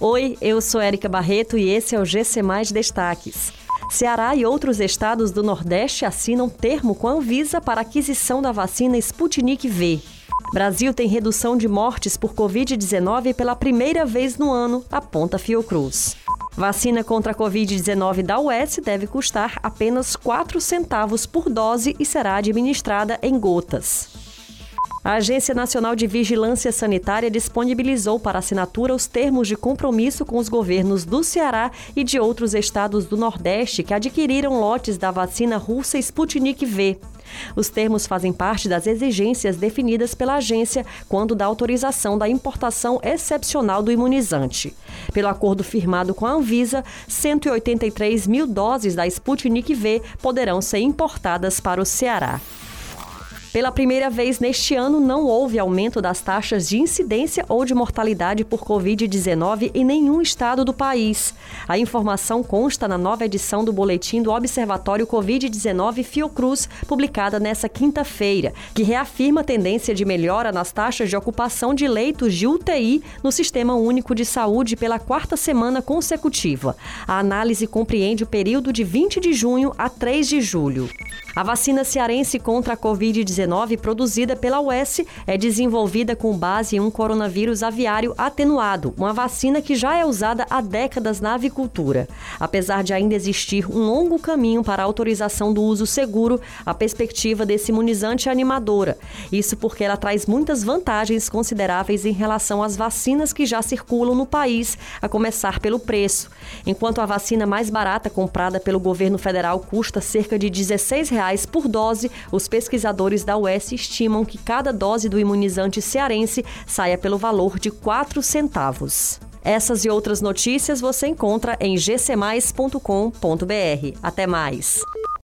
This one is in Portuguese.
Oi, eu sou Érica Barreto e esse é o GC Mais Destaques. Ceará e outros estados do Nordeste assinam termo com a Anvisa para aquisição da vacina Sputnik V. Brasil tem redução de mortes por Covid-19 pela primeira vez no ano, aponta Fiocruz. Vacina contra a Covid-19 da UES deve custar apenas 4 centavos por dose e será administrada em gotas. A Agência Nacional de Vigilância Sanitária disponibilizou para assinatura os termos de compromisso com os governos do Ceará e de outros estados do Nordeste que adquiriram lotes da vacina russa Sputnik V. Os termos fazem parte das exigências definidas pela agência quando da autorização da importação excepcional do imunizante. Pelo acordo firmado com a Anvisa, 183 mil doses da Sputnik V poderão ser importadas para o Ceará. Pela primeira vez neste ano, não houve aumento das taxas de incidência ou de mortalidade por Covid-19 em nenhum estado do país. A informação consta na nova edição do boletim do Observatório Covid-19 Fiocruz, publicada nesta quinta-feira, que reafirma a tendência de melhora nas taxas de ocupação de leitos de UTI no Sistema Único de Saúde pela quarta semana consecutiva. A análise compreende o período de 20 de junho a 3 de julho. A vacina cearense contra a Covid-19 produzida pela UES é desenvolvida com base em um coronavírus aviário atenuado, uma vacina que já é usada há décadas na avicultura. Apesar de ainda existir um longo caminho para a autorização do uso seguro, a perspectiva desse imunizante é animadora. Isso porque ela traz muitas vantagens consideráveis em relação às vacinas que já circulam no país, a começar pelo preço. Enquanto a vacina mais barata comprada pelo governo federal custa cerca de 16 reais reais por dose, os pesquisadores da UES estimam que cada dose do imunizante cearense saia pelo valor de 4 centavos. Essas e outras notícias você encontra em gcmais.com.br. Até mais!